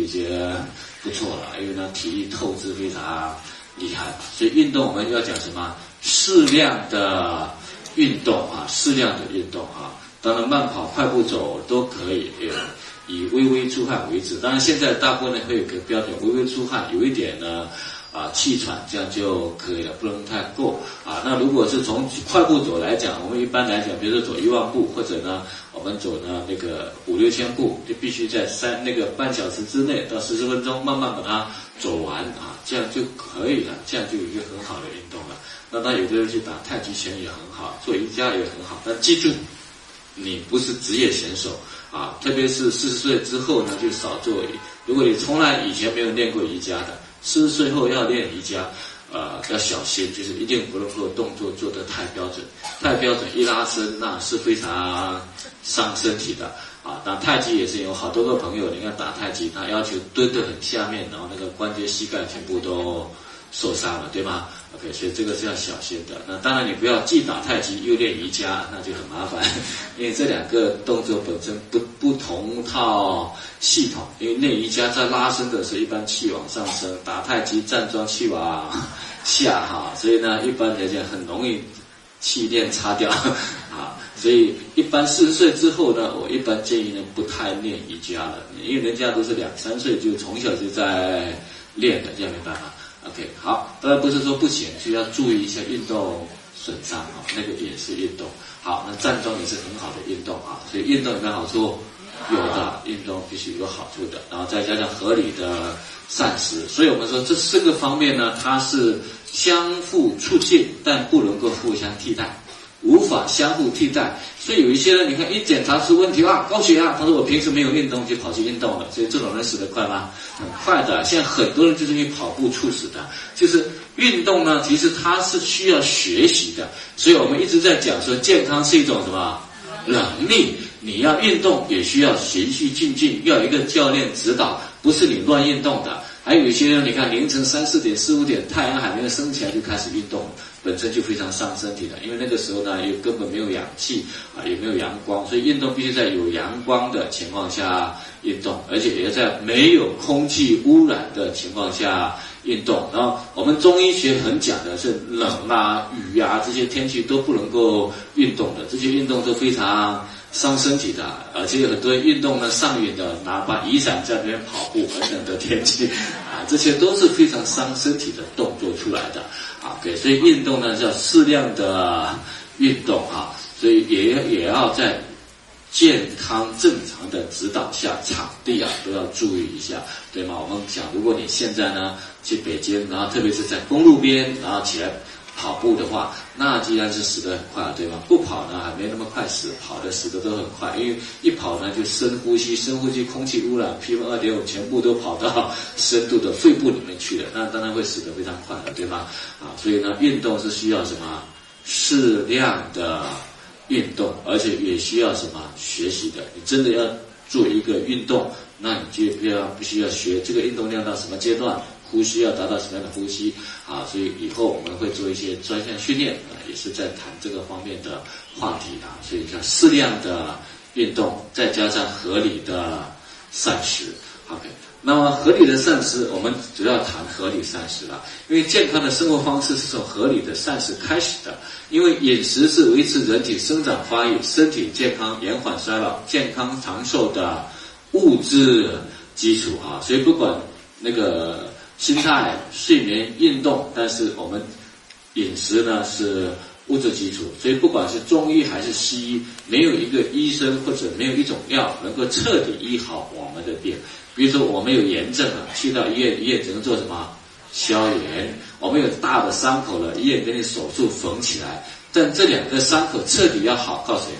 已经不错了，因为呢体力透支非常厉害，所以运动我们要讲什么？适量的运动啊，适量的运动啊，当然慢跑、快步走都可以，以微微出汗为止。当然现在大部分呢会有个标准，微微出汗，有一点呢。啊，气喘这样就可以了，不能太过啊。那如果是从快步走来讲，我们一般来讲，比如说走一万步，或者呢，我们走呢那个五六千步，就必须在三那个半小时之内到四十分钟，慢慢把它走完啊，这样就可以了，这样就有一个很好的运动了。那他有的人去打太极拳也很好，做瑜伽也很好，但记住，你不是职业选手啊，特别是四十岁之后呢，就少做。如果你从来以前没有练过瑜伽的。四十岁后要练瑜伽，呃，要小心，就是一定不能够动作做得太标准，太标准一拉伸那是非常伤身体的啊。打太极也是有好多个朋友，你看打太极，他要求蹲得很下面，然后那个关节、膝盖全部都受伤了，对吗？OK，所以这个是要小心的。那当然，你不要既打太极又练瑜伽，那就很麻烦，因为这两个动作本身不不同套系统。因为练瑜伽在拉伸的时候，一般气往上升；打太极站桩气往下哈，所以呢，一般来讲很容易气垫擦掉 啊。所以一般四十岁之后呢，我一般建议呢不太练瑜伽了，因为人家都是两三岁就从小就在练的，这样没办法。OK，好，当然不是说不行，需要注意一下运动损伤啊，那个也是运动。好，那站桩也是很好的运动啊，所以运动有没有好处？有的，运动必须有好处的，然后再加上合理的膳食，所以我们说这四个方面呢，它是相互促进，但不能够互相替代。无法相互替代，所以有一些人，你看一检查出问题啊，高血压，他说我平时没有运动就跑去运动了，所以这种人死得快吗？很快的。现在很多人就是因为跑步猝死的，就是运动呢，其实它是需要学习的，所以我们一直在讲说，健康是一种什么能力？你要运动也需要循序渐进，要有一个教练指导，不是你乱运动的。还有一些人，你看凌晨三四点、四五点，太阳还没有升起来就开始运动，本身就非常伤身体的。因为那个时候呢，又根本没有氧气啊，也没有阳光，所以运动必须在有阳光的情况下运动，而且也要在没有空气污染的情况下运动。然后我们中医学很讲的是冷啊、雨啊这些天气都不能够运动的，这些运动都非常。伤身体的，而且有很多运动呢上瘾的，拿把雨伞在那边跑步，很冷的天气，啊，这些都是非常伤身体的动作出来的，啊，对，所以运动呢叫适量的运动啊，所以也也要在健康正常的指导下，场地啊都要注意一下，对吗？我们想，如果你现在呢去北京，然后特别是在公路边，然后起来。跑步的话，那既然是死得很快，对吧？不跑呢，还没那么快死；跑的死的都很快，因为一跑呢就深呼吸，深呼吸空气污染 PM 二点五全部都跑到深度的肺部里面去了，那当然会死得非常快了，对吧？啊，所以呢，运动是需要什么适量的运动，而且也需要什么学习的。你真的要做一个运动，那你就要必须要学这个运动量到什么阶段。呼吸要达到什么样的呼吸啊？所以以后我们会做一些专项训练啊，也是在谈这个方面的话题啊。所以像适量的运动，再加上合理的膳食，OK。那么合理的膳食，我们主要谈合理膳食了，因为健康的生活方式是从合理的膳食开始的。因为饮食是维持人体生长发育、身体健康、延缓衰老、健康长寿的物质基础啊。所以不管那个。心态、睡眠、运动，但是我们饮食呢是物质基础，所以不管是中医还是西医，没有一个医生或者没有一种药能够彻底医好我们的病。比如说我们有炎症了，去到医院，医院只能做什么消炎；我们有大的伤口了，医院给你手术缝起来。但这两个伤口彻底要好，告诉你，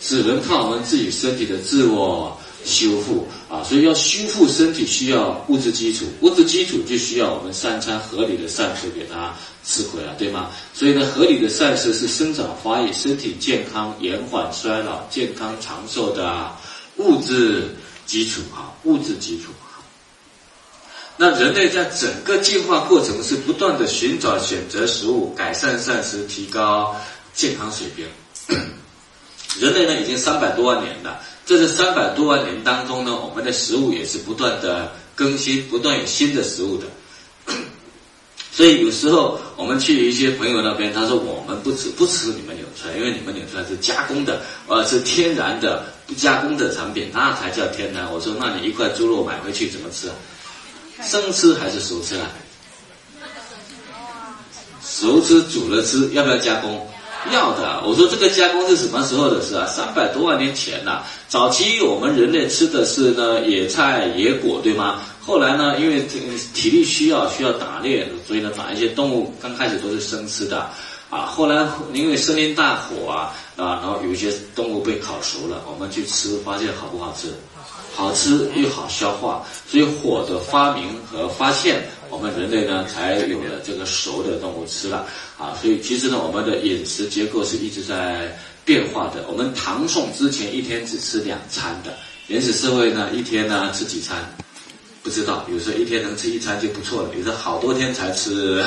只能靠我们自己身体的自我。修复啊，所以要修复身体需要物质基础，物质基础就需要我们三餐合理的膳食给它吃回来，对吗？所以呢，合理的膳食是生长发育、身体健康、延缓衰老、健康长寿的物质基础啊，物质基础。那人类在整个进化过程是不断的寻找、选择食物、改善膳食、提高健康水平。人类呢，已经三百多万年了。在这三百多万年当中呢，我们的食物也是不断的更新，不断有新的食物的。所以有时候我们去一些朋友那边，他说我们不吃不吃你们纽崔莱，因为你们纽崔莱是加工的，呃是天然的不加工的产品，那才叫天然。我说那你一块猪肉买回去怎么吃？生吃还是熟吃啊？熟吃煮了吃，要不要加工？要的。我说这个加工是什么时候的事啊？三百多万年前呐。早期我们人类吃的是呢野菜野果，对吗？后来呢，因为体力需要需要打猎，所以呢把一些动物刚开始都是生吃的，啊，后来因为森林大火啊啊，然后有一些动物被烤熟了，我们去吃，发现好不好吃？好吃又好消化，所以火的发明和发现，我们人类呢才有了这个熟的动物吃了啊。所以其实呢，我们的饮食结构是一直在变化的。我们唐宋之前一天只吃两餐的，原始社会呢一天呢吃几餐？不知道，有时候一天能吃一餐就不错了，有时候好多天才吃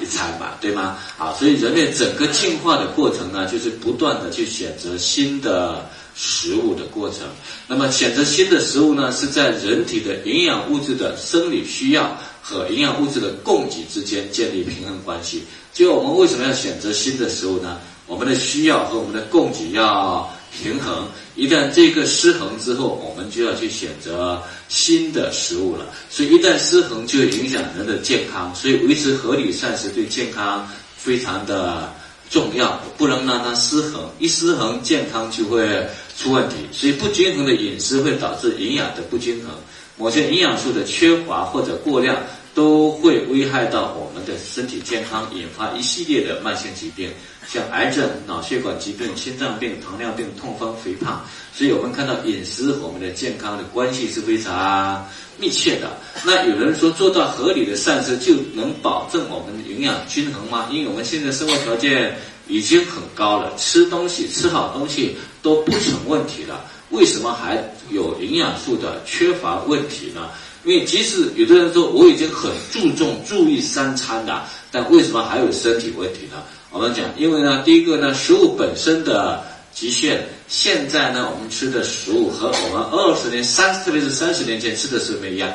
一餐嘛，对吗？啊，所以人类整个进化的过程呢，就是不断的去选择新的。食物的过程，那么选择新的食物呢，是在人体的营养物质的生理需要和营养物质的供给之间建立平衡关系。就我们为什么要选择新的食物呢？我们的需要和我们的供给要平衡，一旦这个失衡之后，我们就要去选择新的食物了。所以一旦失衡，就会影响人的健康。所以维持合理膳食对健康非常的。重要不能让它失衡，一失衡健康就会出问题。所以不均衡的饮食会导致营养的不均衡，某些营养素的缺乏或者过量都会危害到我们的身体健康，引发一系列的慢性疾病，像癌症、脑血管疾病、心脏病、糖尿病、痛风、肥胖。所以我们看到饮食和我们的健康的关系是非常。密切的，那有人说做到合理的膳食就能保证我们的营养均衡吗？因为我们现在生活条件已经很高了，吃东西吃好东西都不成问题了，为什么还有营养素的缺乏问题呢？因为即使有的人说我已经很注重注意三餐了，但为什么还有身体问题呢？我们讲，因为呢，第一个呢，食物本身的。极限。现在呢，我们吃的食物和我们二十年、三特别是三十年前吃的是不一样。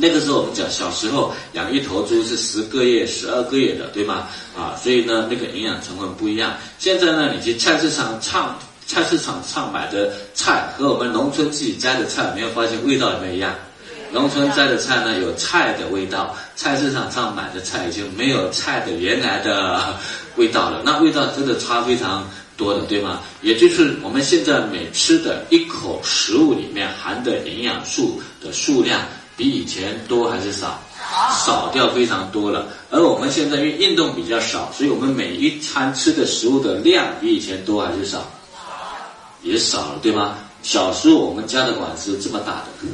那个时候我们讲小时候养一头猪是十个月、十二个月的，对吗？啊，所以呢，那个营养成分不一样。现在呢，你去菜市场唱菜市场上买的菜和我们农村自己摘的菜，没有发现味道有没有一样？农村摘的菜呢，有菜的味道；菜市场上买的菜已经没有菜的原来的味道了。那味道真的差非常。多的对吗？也就是我们现在每吃的一口食物里面含的营养素的数量比以前多还是少？少掉非常多了。而我们现在因为运动比较少，所以我们每一餐吃的食物的量比以前多还是少？也少了，对吗？小时候我们家的碗是这么大的，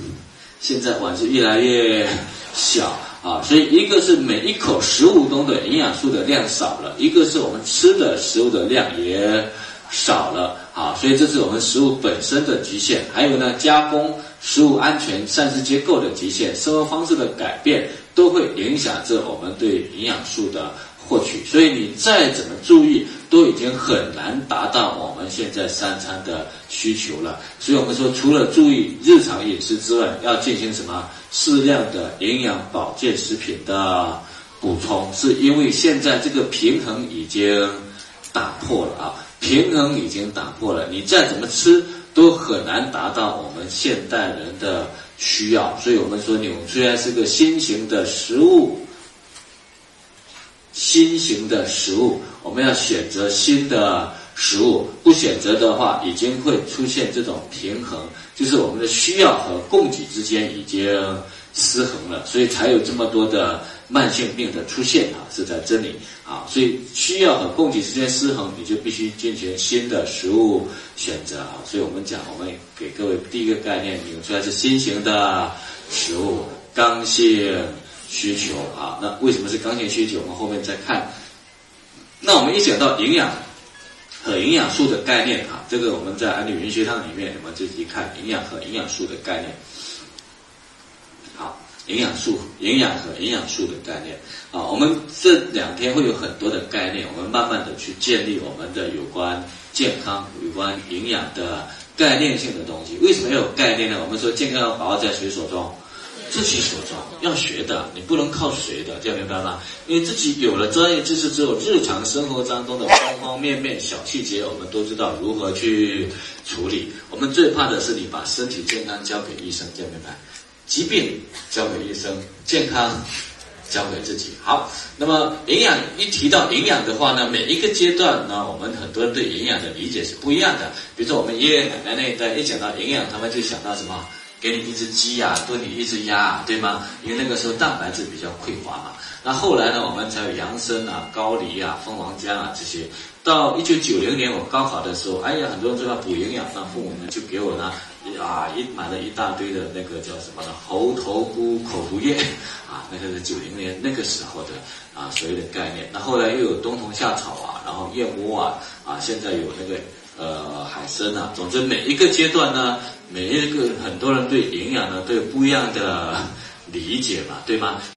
现在碗是越来越小。啊，所以一个是每一口食物中的营养素的量少了，一个是我们吃的食物的量也少了啊，所以这是我们食物本身的局限。还有呢，加工食物安全、膳食结构的极限，生活方式的改变，都会影响着我们对营养素的。获取，所以你再怎么注意，都已经很难达到我们现在三餐的需求了。所以我们说，除了注意日常饮食之外，要进行什么适量的营养保健食品的补充，是因为现在这个平衡已经打破了啊，平衡已经打破了，你再怎么吃都很难达到我们现代人的需要。所以我们说，纽虽然是个新型的食物。新型的食物，我们要选择新的食物，不选择的话，已经会出现这种平衡，就是我们的需要和供给之间已经失衡了，所以才有这么多的慢性病的出现啊，是在这里啊，所以需要和供给之间失衡，你就必须进行新的食物选择啊，所以我们讲，我们给各位第一个概念，引出来是新型的食物，刚性。需求啊，那为什么是刚性需求？我们后面再看。那我们一讲到营养和营养素的概念啊，这个我们在安利云学堂里面，我们就一看营养和营养素的概念。好，营养素、营养和营养素的概念啊，我们这两天会有很多的概念，我们慢慢的去建立我们的有关健康、有关营养的概念性的东西。为什么要有概念呢？我们说健康要把握在谁手中？自己手中要学的，你不能靠谁的，这样明白吗？因为自己有了专业知识之后，日常生活当中的方方面面、小细节，我们都知道如何去处理。我们最怕的是你把身体健康交给医生，这样明白？疾病交给医生，健康交给自己。好，那么营养一提到营养的话呢，每一个阶段呢，我们很多人对营养的理解是不一样的。比如说我们爷爷奶奶那一代，一讲到营养，他们就想到什么？给你一只鸡呀，炖你一只鸭，对吗？因为那个时候蛋白质比较匮乏嘛。那后来呢，我们才有养生啊、高梨啊、蜂王浆啊这些。到一九九零年我高考的时候，哎呀，很多人说要补营养，那父母呢就给我呢啊一买了一大堆的那个叫什么呢？猴头菇口服液啊，那个是九零年那个时候的啊所谓的概念。那后来又有冬虫夏草啊，然后燕窝啊啊，现在有那个。呃，海参啊，总之每一个阶段呢，每一个很多人对营养呢都有不一样的 理解嘛，对吗？